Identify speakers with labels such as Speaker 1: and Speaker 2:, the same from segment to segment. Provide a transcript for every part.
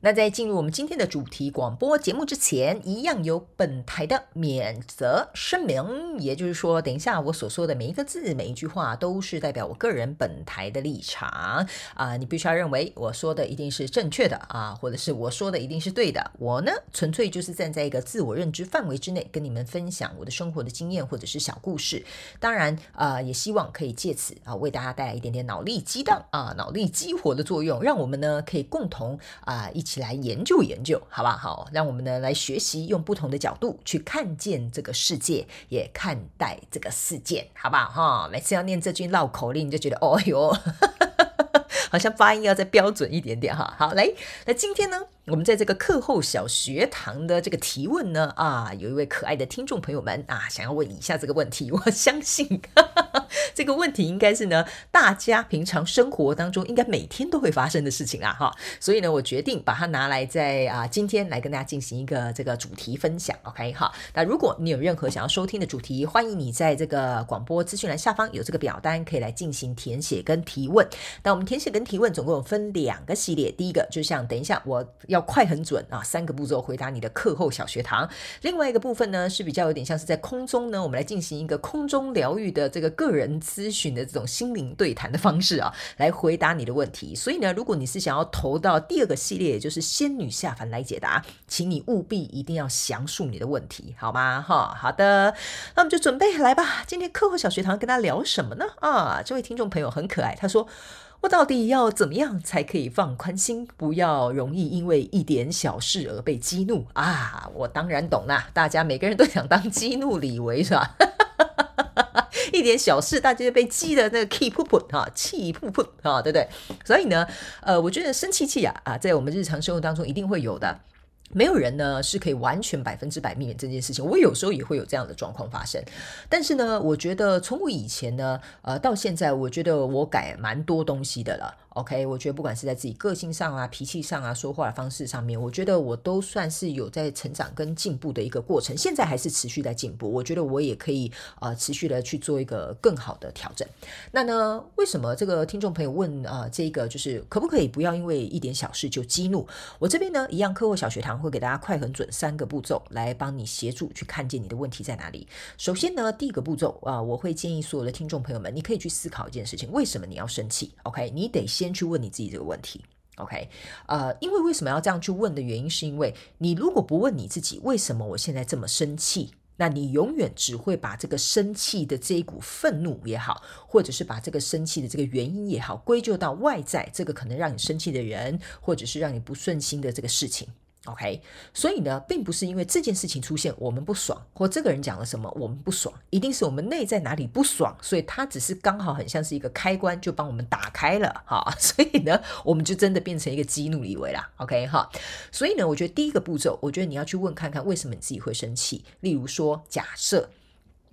Speaker 1: 那在进入我们今天的主题广播节目之前，一样有本台的免责声明，也就是说，等一下我所说的每一个字、每一句话，都是代表我个人本台的立场啊！你必须要认为我说的一定是正确的啊，或者是我说的一定是对的。我呢，纯粹就是站在一个自我认知范围之内，跟你们分享我的生活的经验或者是小故事。当然啊，也希望可以借此啊，为大家带来一点点脑力激荡啊、脑力激活的作用，让我们呢可以共同啊一一起。来研究研究，好不好？让我们呢来学习，用不同的角度去看见这个世界，也看待这个事件，好不好？哈，每次要念这句绕口令，你就觉得哦哟，好像发音要再标准一点点哈。好，来，那今天呢？我们在这个课后小学堂的这个提问呢，啊，有一位可爱的听众朋友们啊，想要问以下这个问题。我相信这个问题应该是呢，大家平常生活当中应该每天都会发生的事情啊，哈。所以呢，我决定把它拿来在啊今天来跟大家进行一个这个主题分享。OK，哈。那如果你有任何想要收听的主题，欢迎你在这个广播资讯栏下方有这个表单，可以来进行填写跟提问。那我们填写跟提问总共有分两个系列，第一个就像等一下我。要快很准啊！三个步骤回答你的课后小学堂。另外一个部分呢，是比较有点像是在空中呢，我们来进行一个空中疗愈的这个个人咨询的这种心灵对谈的方式啊，来回答你的问题。所以呢，如果你是想要投到第二个系列，也就是仙女下凡来解答，请你务必一定要详述你的问题，好吗？哈，好的，那我们就准备来吧。今天课后小学堂跟大家聊什么呢？啊，这位听众朋友很可爱，他说。我到底要怎么样才可以放宽心，不要容易因为一点小事而被激怒啊？我当然懂啦，大家每个人都想当激怒李维是吧？一点小事，大家就被激得那个气噗噗哈，气噗噗哈，对不对？所以呢，呃，我觉得生气气啊啊，在我们日常生活当中一定会有的。没有人呢是可以完全百分之百避免这件事情，我有时候也会有这样的状况发生。但是呢，我觉得从我以前呢，呃，到现在，我觉得我改蛮多东西的了。OK，我觉得不管是在自己个性上啊、脾气上啊、说话的方式上面，我觉得我都算是有在成长跟进步的一个过程。现在还是持续在进步，我觉得我也可以呃持续的去做一个更好的调整。那呢，为什么这个听众朋友问啊？这个就是可不可以不要因为一点小事就激怒？我这边呢，一样课后小学堂会给大家快很准三个步骤来帮你协助去看见你的问题在哪里。首先呢，第一个步骤啊，我会建议所有的听众朋友们，你可以去思考一件事情：为什么你要生气？OK，你得先。先去问你自己这个问题，OK？呃，因为为什么要这样去问的原因，是因为你如果不问你自己，为什么我现在这么生气，那你永远只会把这个生气的这一股愤怒也好，或者是把这个生气的这个原因也好，归咎到外在这个可能让你生气的人，或者是让你不顺心的这个事情。OK，所以呢，并不是因为这件事情出现我们不爽，或这个人讲了什么我们不爽，一定是我们内在哪里不爽，所以他只是刚好很像是一个开关，就帮我们打开了哈，所以呢，我们就真的变成一个激怒李维啦。OK 哈，所以呢，我觉得第一个步骤，我觉得你要去问看看为什么你自己会生气。例如说，假设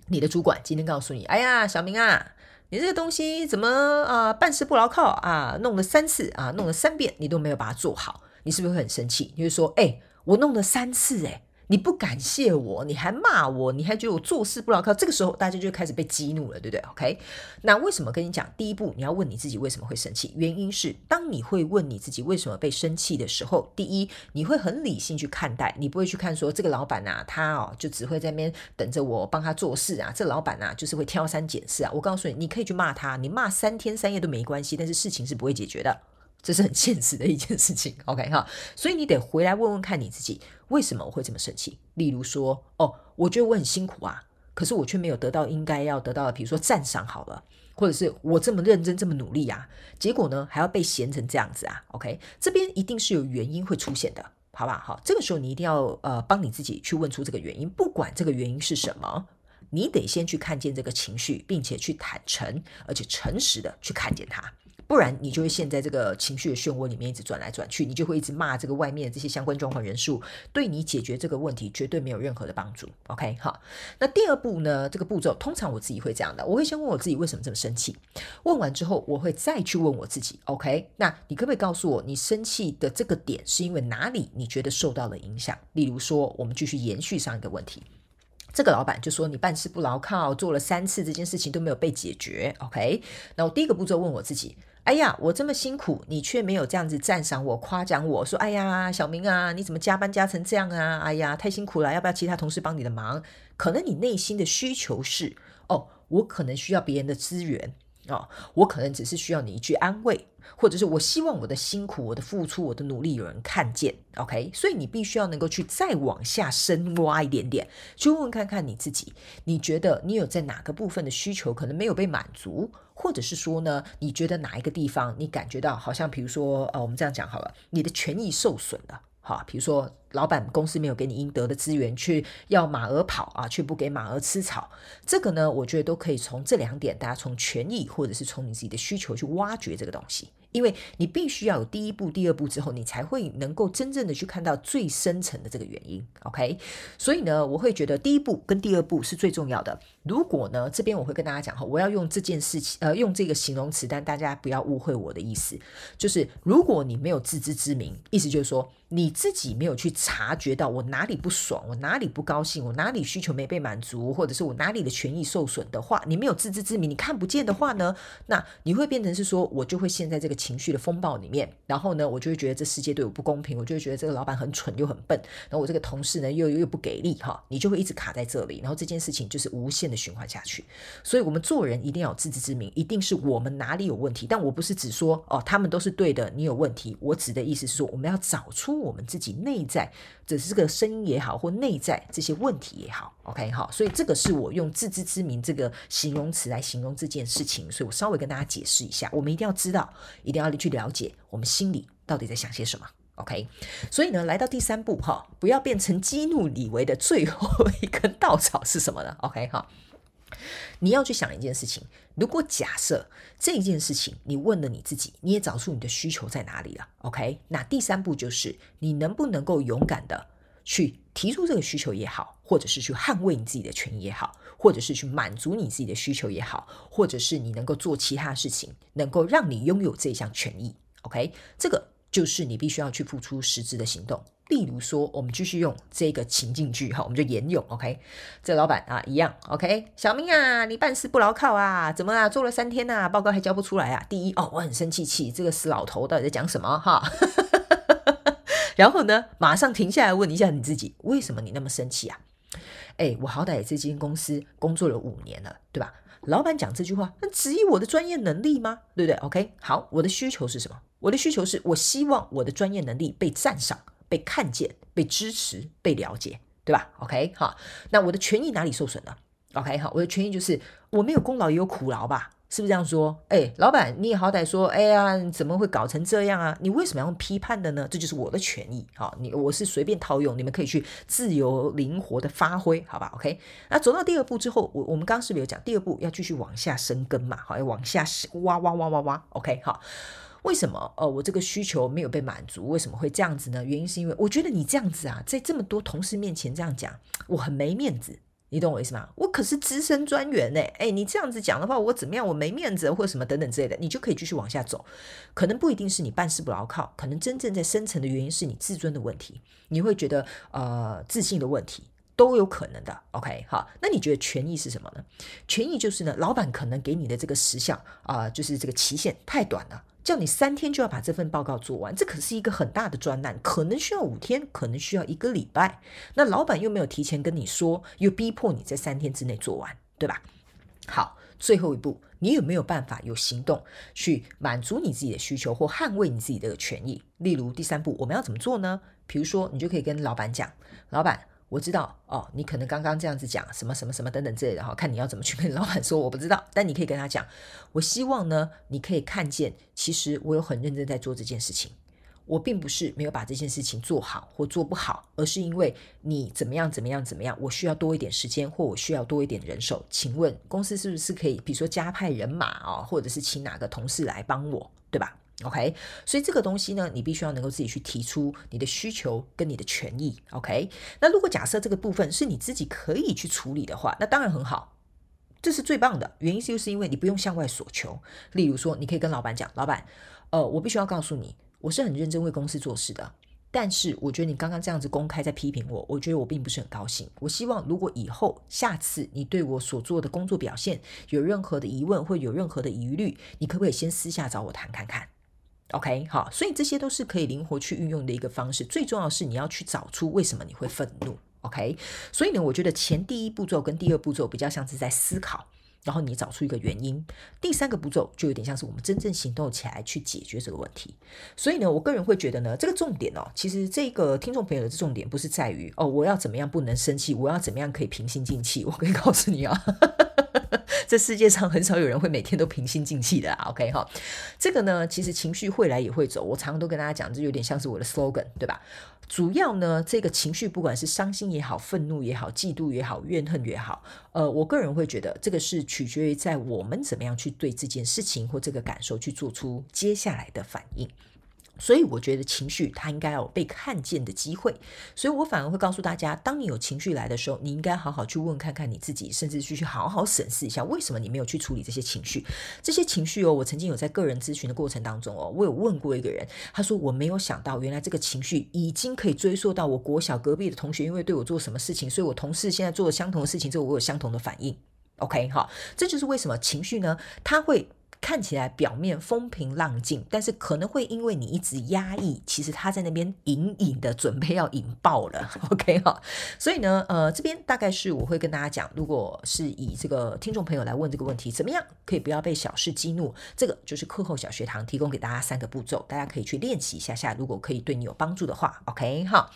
Speaker 1: 你的主管今天告诉你，哎呀，小明啊，你这个东西怎么啊办事不牢靠啊，弄了三次啊，弄了三遍，你都没有把它做好。你是不是会很生气？你就说：“哎，我弄了三次，哎，你不感谢我，你还骂我，你还觉得我做事不牢靠。”这个时候，大家就开始被激怒了，对不对？OK？那为什么跟你讲？第一步，你要问你自己为什么会生气？原因是，当你会问你自己为什么被生气的时候，第一，你会很理性去看待，你不会去看说这个老板呐，他哦就只会在那边等着我帮他做事啊，这老板呐就是会挑三拣四啊。我告诉你，你可以去骂他，你骂三天三夜都没关系，但是事情是不会解决的。这是很现实的一件事情，OK 哈，所以你得回来问问看你自己，为什么我会这么生气？例如说，哦，我觉得我很辛苦啊，可是我却没有得到应该要得到的，比如说赞赏好了，或者是我这么认真这么努力啊，结果呢还要被嫌成这样子啊，OK，这边一定是有原因会出现的，好吧？好，这个时候你一定要呃帮你自己去问出这个原因，不管这个原因是什么，你得先去看见这个情绪，并且去坦诚而且诚实的去看见它。不然你就会陷在这个情绪的漩涡里面一直转来转去，你就会一直骂这个外面的这些相关状况人数，对你解决这个问题绝对没有任何的帮助。OK，好，那第二步呢？这个步骤通常我自己会这样的，我会先问我自己为什么这么生气，问完之后我会再去问我自己，OK，那你可不可以告诉我你生气的这个点是因为哪里你觉得受到了影响？例如说，我们继续延续上一个问题。这个老板就说你办事不牢靠，做了三次这件事情都没有被解决。OK，那我第一个步骤问我自己：哎呀，我这么辛苦，你却没有这样子赞赏我、夸奖我说，哎呀，小明啊，你怎么加班加成这样啊？哎呀，太辛苦了，要不要其他同事帮你的忙？可能你内心的需求是：哦，我可能需要别人的资源。哦，我可能只是需要你一句安慰，或者是我希望我的辛苦、我的付出、我的努力有人看见。OK，所以你必须要能够去再往下深挖一点点，去问问看看你自己，你觉得你有在哪个部分的需求可能没有被满足，或者是说呢，你觉得哪一个地方你感觉到好像，比如说，呃，我们这样讲好了，你的权益受损了。好，比如说老板公司没有给你应得的资源，去要马儿跑啊，却不给马儿吃草，这个呢，我觉得都可以从这两点，大家从权益或者是从你自己的需求去挖掘这个东西。因为你必须要有第一步、第二步之后，你才会能够真正的去看到最深层的这个原因。OK，所以呢，我会觉得第一步跟第二步是最重要的。如果呢，这边我会跟大家讲哈，我要用这件事情，呃，用这个形容词，但大家不要误会我的意思，就是如果你没有自知之明，意思就是说你自己没有去察觉到我哪里不爽，我哪里不高兴，我哪里需求没被满足，或者是我哪里的权益受损的话，你没有自知之明，你看不见的话呢，那你会变成是说我就会陷在这个。情绪的风暴里面，然后呢，我就会觉得这世界对我不公平，我就会觉得这个老板很蠢又很笨，然后我这个同事呢又又不给力哈，你就会一直卡在这里，然后这件事情就是无限的循环下去。所以，我们做人一定要有自知之明，一定是我们哪里有问题。但我不是只说哦，他们都是对的，你有问题。我指的意思是说，我们要找出我们自己内在，只是个声音也好，或内在这些问题也好。OK 好，所以这个是我用自知之明这个形容词来形容这件事情，所以我稍微跟大家解释一下，我们一定要知道。一定要去了解我们心里到底在想些什么，OK？所以呢，来到第三步哈，不要变成激怒李维的最后一根稻草是什么呢？OK 哈，你要去想一件事情，如果假设这件事情你问了你自己，你也找出你的需求在哪里了，OK？那第三步就是你能不能够勇敢的去提出这个需求也好，或者是去捍卫你自己的权益也好。或者是去满足你自己的需求也好，或者是你能够做其他事情，能够让你拥有这项权益。OK，这个就是你必须要去付出实质的行动。例如说，我们继续用这个情境句哈，我们就沿用。OK，这老板啊一样。OK，小明啊，你办事不牢靠啊，怎么啊，做了三天呐，报告还交不出来啊？第一哦，我很生气气，这个死老头到底在讲什么哈？然后呢，马上停下来问一下你自己，为什么你那么生气啊？哎，我好歹在这间公司工作了五年了，对吧？老板讲这句话，那质疑我的专业能力吗？对不对？OK，好，我的需求是什么？我的需求是我希望我的专业能力被赞赏、被看见、被支持、被了解，对吧？OK，好，那我的权益哪里受损了？OK，好，我的权益就是我没有功劳也有苦劳吧？是不是这样说？哎，老板，你也好歹说，哎呀，怎么会搞成这样啊？你为什么要用批判的呢？这就是我的权益，好，你我是随便套用，你们可以去自由灵活的发挥，好吧？OK，那走到第二步之后，我我们刚刚是不是有讲，第二步要继续往下深根嘛？好，要往下挖挖挖挖挖，OK，好，为什么？呃，我这个需求没有被满足，为什么会这样子呢？原因是因为我觉得你这样子啊，在这么多同事面前这样讲，我很没面子。你懂我意思吗？我可是资深专员呢，哎，你这样子讲的话，我怎么样？我没面子或者什么等等之类的，你就可以继续往下走。可能不一定是你办事不牢靠，可能真正在深层的原因是你自尊的问题，你会觉得呃自信的问题都有可能的。OK，好，那你觉得权益是什么呢？权益就是呢，老板可能给你的这个时效啊，就是这个期限太短了。叫你三天就要把这份报告做完，这可是一个很大的专栏，可能需要五天，可能需要一个礼拜。那老板又没有提前跟你说，又逼迫你在三天之内做完，对吧？好，最后一步，你有没有办法有行动去满足你自己的需求或捍卫你自己的权益？例如第三步，我们要怎么做呢？比如说，你就可以跟老板讲，老板。我知道哦，你可能刚刚这样子讲什么什么什么等等之类的哈，看你要怎么去跟老板说，我不知道。但你可以跟他讲，我希望呢，你可以看见，其实我有很认真在做这件事情。我并不是没有把这件事情做好或做不好，而是因为你怎么样怎么样怎么样，我需要多一点时间或我需要多一点人手。请问公司是不是可以，比如说加派人马啊，或者是请哪个同事来帮我对吧？OK，所以这个东西呢，你必须要能够自己去提出你的需求跟你的权益。OK，那如果假设这个部分是你自己可以去处理的话，那当然很好，这是最棒的。原因就是因为你不用向外索求。例如说，你可以跟老板讲，老板，呃，我必须要告诉你，我是很认真为公司做事的。但是我觉得你刚刚这样子公开在批评我，我觉得我并不是很高兴。我希望如果以后下次你对我所做的工作表现有任何的疑问或有任何的疑虑，你可不可以先私下找我谈看看？OK，好，所以这些都是可以灵活去运用的一个方式。最重要是你要去找出为什么你会愤怒。OK，所以呢，我觉得前第一步骤跟第二步骤比较像是在思考。然后你找出一个原因，第三个步骤就有点像是我们真正行动起来去解决这个问题。所以呢，我个人会觉得呢，这个重点哦，其实这个听众朋友的重点不是在于哦，我要怎么样不能生气，我要怎么样可以平心静气。我可以告诉你啊，这世界上很少有人会每天都平心静气的。OK 哈，这个呢，其实情绪会来也会走。我常常都跟大家讲，这有点像是我的 slogan，对吧？主要呢，这个情绪不管是伤心也好、愤怒也好、嫉妒也好、怨恨也好，呃，我个人会觉得这个是取决于在我们怎么样去对这件事情或这个感受去做出接下来的反应。所以我觉得情绪它应该有被看见的机会，所以我反而会告诉大家，当你有情绪来的时候，你应该好好去问看看你自己，甚至去去好好审视一下，为什么你没有去处理这些情绪？这些情绪哦，我曾经有在个人咨询的过程当中哦，我有问过一个人，他说我没有想到，原来这个情绪已经可以追溯到我国小隔壁的同学，因为对我做什么事情，所以我同事现在做了相同的事情之后，我有相同的反应。OK，好，这就是为什么情绪呢，它会。看起来表面风平浪静，但是可能会因为你一直压抑，其实他在那边隐隐的准备要引爆了。OK 哈，所以呢，呃，这边大概是我会跟大家讲，如果是以这个听众朋友来问这个问题，怎么样可以不要被小事激怒？这个就是课后小学堂提供给大家三个步骤，大家可以去练习一下下，如果可以对你有帮助的话，OK 哈。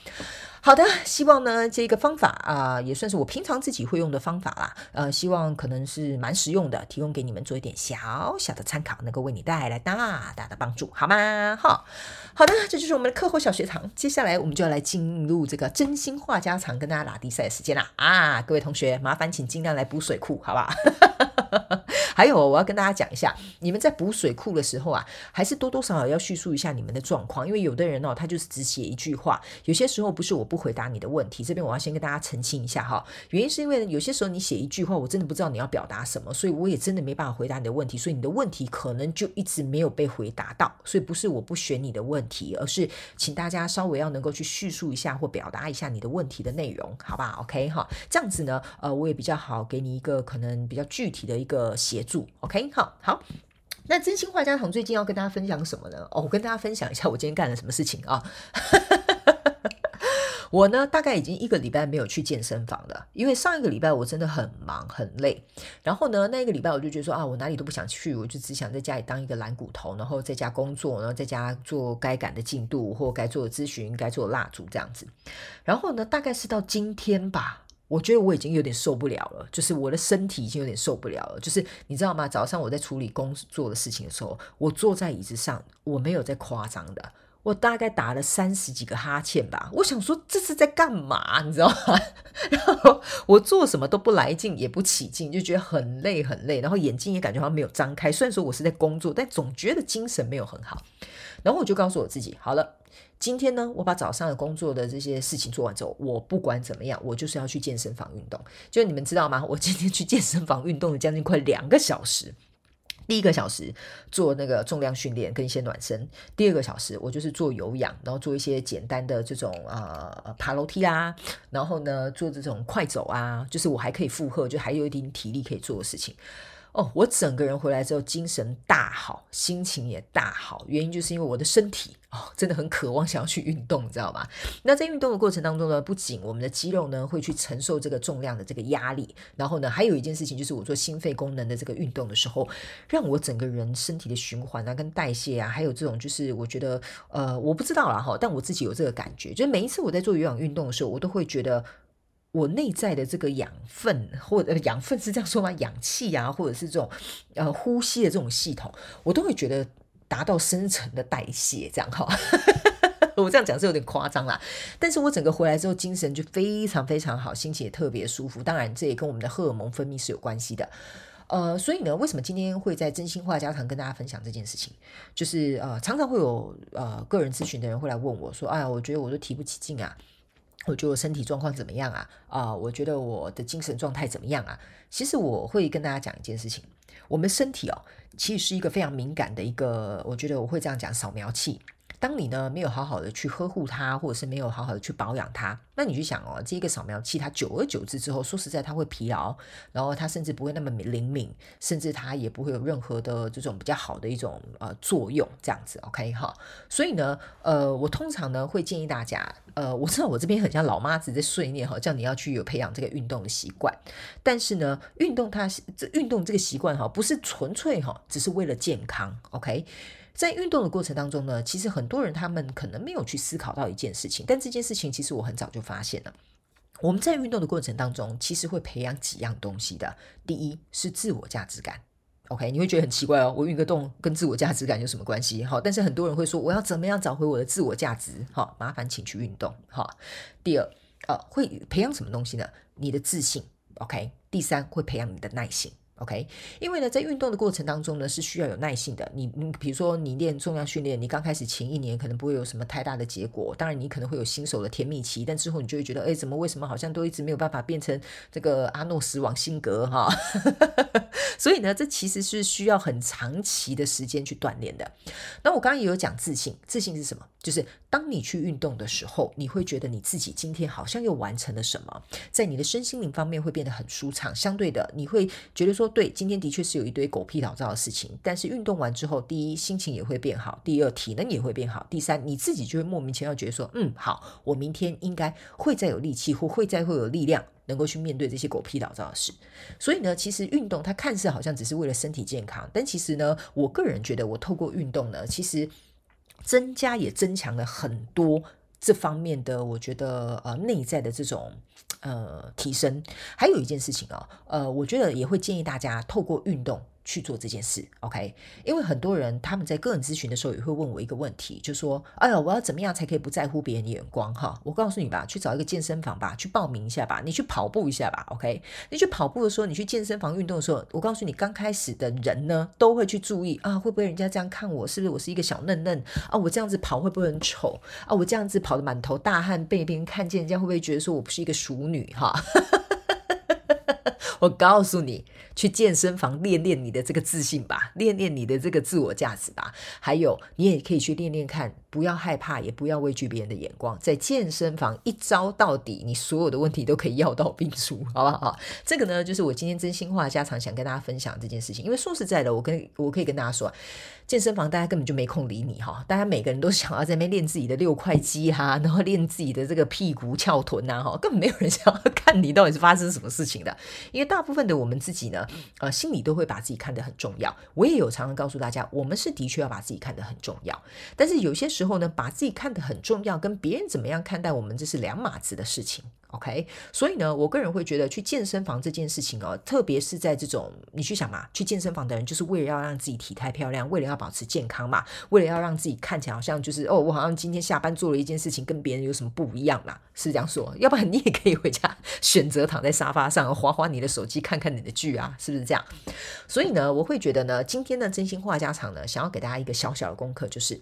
Speaker 1: 好的，希望呢这个方法啊也算是我平常自己会用的方法啦。呃，希望可能是蛮实用的，提供给你们做一点小小的参考，能够为你带来大大的帮助，好吗？好，好的，这就是我们的课后小学堂。接下来我们就要来进入这个真心话家常，跟大家拉低赛的时间啦。啊，各位同学，麻烦请尽量来补水库，好不好？还有，我要跟大家讲一下，你们在补水库的时候啊，还是多多少少要叙述一下你们的状况，因为有的人哦，他就是只写一句话，有些时候不是我不回答你的问题，这边我要先跟大家澄清一下哈，原因是因为有些时候你写一句话，我真的不知道你要表达什么，所以我也真的没办法回答你的问题，所以你的问题可能就一直没有被回答到，所以不是我不选你的问题，而是请大家稍微要能够去叙述一下或表达一下你的问题的内容，好吧？OK 哈，这样子呢，呃，我也比较好给你一个可能比较具体的一个协助，OK 好，好。那真心话家常最近要跟大家分享什么呢？哦，我跟大家分享一下我今天干了什么事情啊。我呢，大概已经一个礼拜没有去健身房了，因为上一个礼拜我真的很忙很累。然后呢，那一个礼拜我就觉得说啊，我哪里都不想去，我就只想在家里当一个懒骨头，然后在家工作，然后在家做该赶的进度或该做的咨询、该做的蜡烛这样子。然后呢，大概是到今天吧，我觉得我已经有点受不了了，就是我的身体已经有点受不了了。就是你知道吗？早上我在处理工作的事情的时候，我坐在椅子上，我没有在夸张的。我大概打了三十几个哈欠吧，我想说这是在干嘛，你知道吗？然后我做什么都不来劲，也不起劲，就觉得很累很累，然后眼睛也感觉好像没有张开。虽然说我是在工作，但总觉得精神没有很好。然后我就告诉我自己，好了，今天呢，我把早上的工作的这些事情做完之后，我不管怎么样，我就是要去健身房运动。就你们知道吗？我今天去健身房运动了将近快两个小时。第一个小时做那个重量训练跟一些暖身，第二个小时我就是做有氧，然后做一些简单的这种呃爬楼梯啊，然后呢做这种快走啊，就是我还可以负荷，就还有一点体力可以做的事情。哦，我整个人回来之后精神大好，心情也大好，原因就是因为我的身体哦真的很渴望想要去运动，你知道吗？那在运动的过程当中呢，不仅我们的肌肉呢会去承受这个重量的这个压力，然后呢还有一件事情就是我做心肺功能的这个运动的时候，让我整个人身体的循环啊跟代谢啊，还有这种就是我觉得呃我不知道了哈，但我自己有这个感觉，就是每一次我在做有氧运动的时候，我都会觉得。我内在的这个养分，或者养分是这样说吗？氧气啊，或者是这种呃呼吸的这种系统，我都会觉得达到深层的代谢，这样哈。我这样讲是有点夸张啦，但是我整个回来之后精神就非常非常好，心情也特别舒服。当然，这也跟我们的荷尔蒙分泌是有关系的。呃，所以呢，为什么今天会在真心话家常跟大家分享这件事情？就是呃，常常会有呃个人咨询的人会来问我说：“哎呀，我觉得我都提不起劲啊，我觉得我身体状况怎么样啊？啊，我觉得我的精神状态怎么样啊？”其实我会跟大家讲一件事情，我们身体哦，其实是一个非常敏感的一个，我觉得我会这样讲，扫描器。当你呢没有好好的去呵护它，或者是没有好好的去保养它，那你去想哦，这个扫描器它久而久之之后，说实在它会疲劳，然后它甚至不会那么灵敏，甚至它也不会有任何的这种比较好的一种呃作用，这样子，OK 哈。所以呢，呃，我通常呢会建议大家，呃，我知道我这边很像老妈子在碎念哈，叫你要去有培养这个运动的习惯，但是呢，运动它这运动这个习惯哈，不是纯粹哈，只是为了健康，OK。在运动的过程当中呢，其实很多人他们可能没有去思考到一件事情，但这件事情其实我很早就发现了。我们在运动的过程当中，其实会培养几样东西的。第一是自我价值感，OK？你会觉得很奇怪哦，我运个动跟自我价值感有什么关系？好，但是很多人会说，我要怎么样找回我的自我价值？好，麻烦请去运动。好，第二，呃，会培养什么东西呢？你的自信，OK？第三，会培养你的耐心。OK，因为呢，在运动的过程当中呢，是需要有耐性的。你，你比如说你练重量训练，你刚开始前一年可能不会有什么太大的结果，当然你可能会有新手的甜蜜期，但之后你就会觉得，哎，怎么为什么好像都一直没有办法变成这个阿诺斯王辛格哈？所以呢，这其实是需要很长期的时间去锻炼的。那我刚刚也有讲自信，自信是什么？就是当你去运动的时候，你会觉得你自己今天好像又完成了什么，在你的身心灵方面会变得很舒畅。相对的，你会觉得说。对，今天的确是有一堆狗屁倒灶的事情，但是运动完之后，第一心情也会变好，第二体能也会变好，第三你自己就会莫名其妙觉得说，嗯，好，我明天应该会再有力气，或会再会有力量，能够去面对这些狗屁倒灶的事。所以呢，其实运动它看似好像只是为了身体健康，但其实呢，我个人觉得我透过运动呢，其实增加也增强了很多这方面的，我觉得呃内在的这种。呃，提升还有一件事情哦，呃，我觉得也会建议大家透过运动。去做这件事，OK？因为很多人他们在个人咨询的时候也会问我一个问题，就说：“哎呀，我要怎么样才可以不在乎别人的眼光？”哈，我告诉你吧，去找一个健身房吧，去报名一下吧，你去跑步一下吧，OK？你去跑步的时候，你去健身房运动的时候，我告诉你，刚开始的人呢，都会去注意啊，会不会人家这样看我？是不是我是一个小嫩嫩啊？我这样子跑会不会很丑啊？我这样子跑的满头大汗，被别人看见，人家会不会觉得说我不是一个淑女？哈，我告诉你。去健身房练练你的这个自信吧，练练你的这个自我价值吧。还有，你也可以去练练看，不要害怕，也不要畏惧别人的眼光。在健身房一招到底，你所有的问题都可以药到病除，好不好？这个呢，就是我今天真心话家常想跟大家分享这件事情。因为说实在的，我跟我可以跟大家说，健身房大家根本就没空理你哈。大家每个人都想要在那边练自己的六块肌哈，然后练自己的这个屁股翘臀呐哈，根本没有人想要看你到底是发生什么事情的。因为大部分的我们自己呢。呃，心里都会把自己看得很重要。我也有常常告诉大家，我们是的确要把自己看得很重要。但是有些时候呢，把自己看得很重要，跟别人怎么样看待我们，这是两码子的事情。OK，所以呢，我个人会觉得去健身房这件事情哦，特别是在这种你去想嘛，去健身房的人就是为了要让自己体态漂亮，为了要保持健康嘛，为了要让自己看起来好像就是哦，我好像今天下班做了一件事情跟别人有什么不一样嘛，是这样说。要不然你也可以回家选择躺在沙发上划划你的手机，看看你的剧啊，是不是这样？所以呢，我会觉得呢，今天的真心话家常呢，想要给大家一个小小的功课，就是。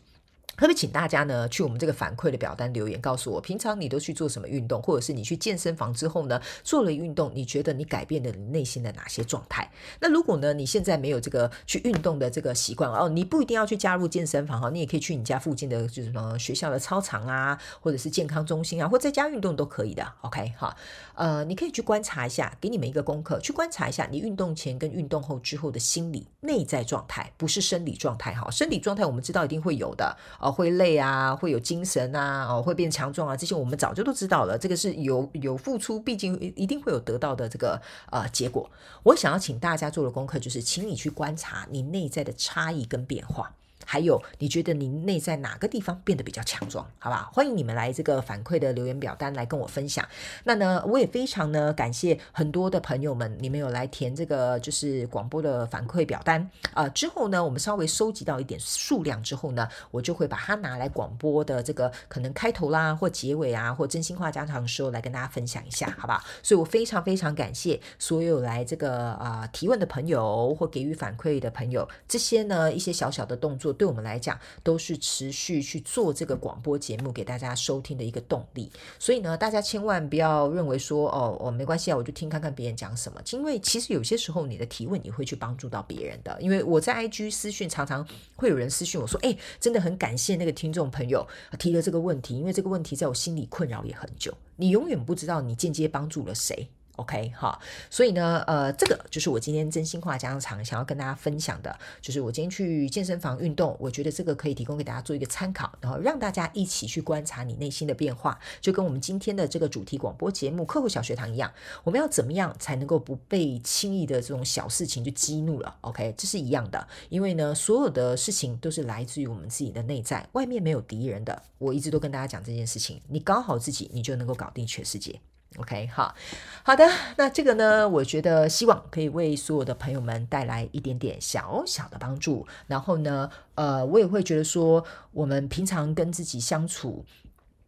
Speaker 1: 特别请大家呢去我们这个反馈的表单留言，告诉我平常你都去做什么运动，或者是你去健身房之后呢做了运动，你觉得你改变了你内心的哪些状态？那如果呢你现在没有这个去运动的这个习惯哦，你不一定要去加入健身房哈，你也可以去你家附近的就是什么学校的操场啊，或者是健康中心啊，或在家运动都可以的。OK 哈，呃，你可以去观察一下，给你们一个功课，去观察一下你运动前跟运动后之后的心理内在状态，不是生理状态哈，生理状态我们知道一定会有的。哦，会累啊，会有精神啊，哦，会变强壮啊，这些我们早就都知道了。这个是有有付出，毕竟一定会有得到的这个呃结果。我想要请大家做的功课就是，请你去观察你内在的差异跟变化。还有你觉得你内在哪个地方变得比较强壮，好吧？欢迎你们来这个反馈的留言表单来跟我分享。那呢，我也非常呢感谢很多的朋友们，你们有来填这个就是广播的反馈表单啊。之后呢，我们稍微收集到一点数量之后呢，我就会把它拿来广播的这个可能开头啦或结尾啊或真心话家常的时候来跟大家分享一下，好不好？所以我非常非常感谢所有来这个啊提问的朋友或给予反馈的朋友，这些呢一些小小的动作对我们来讲都是持续去做这个广播节目给大家收听的一个动力。所以呢，大家千万不要认为说哦哦没关系啊，我就听看看别人讲什么，因为其实有些时候你的提问你会去帮助到别人的。因为我在 IG 私讯常常会有人私讯我说，哎，真的很感谢那个听众朋友提了这个问题，因为这个问题在我心里困扰也很久。你永远不知道你间接帮助了谁。OK 哈，所以呢，呃，这个就是我今天真心话家常想要跟大家分享的，就是我今天去健身房运动，我觉得这个可以提供给大家做一个参考，然后让大家一起去观察你内心的变化，就跟我们今天的这个主题广播节目客户小学堂一样，我们要怎么样才能够不被轻易的这种小事情就激怒了？OK，这是一样的，因为呢，所有的事情都是来自于我们自己的内在，外面没有敌人的。我一直都跟大家讲这件事情，你搞好自己，你就能够搞定全世界。OK，好好的，那这个呢，我觉得希望可以为所有的朋友们带来一点点小小的帮助。然后呢，呃，我也会觉得说，我们平常跟自己相处，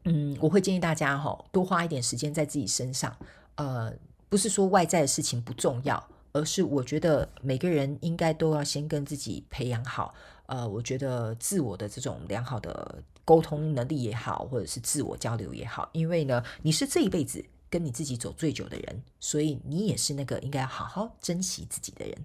Speaker 1: 嗯，我会建议大家哈，多花一点时间在自己身上。呃，不是说外在的事情不重要，而是我觉得每个人应该都要先跟自己培养好。呃，我觉得自我的这种良好的沟通能力也好，或者是自我交流也好，因为呢，你是这一辈子。跟你自己走最久的人，所以你也是那个应该要好好珍惜自己的人。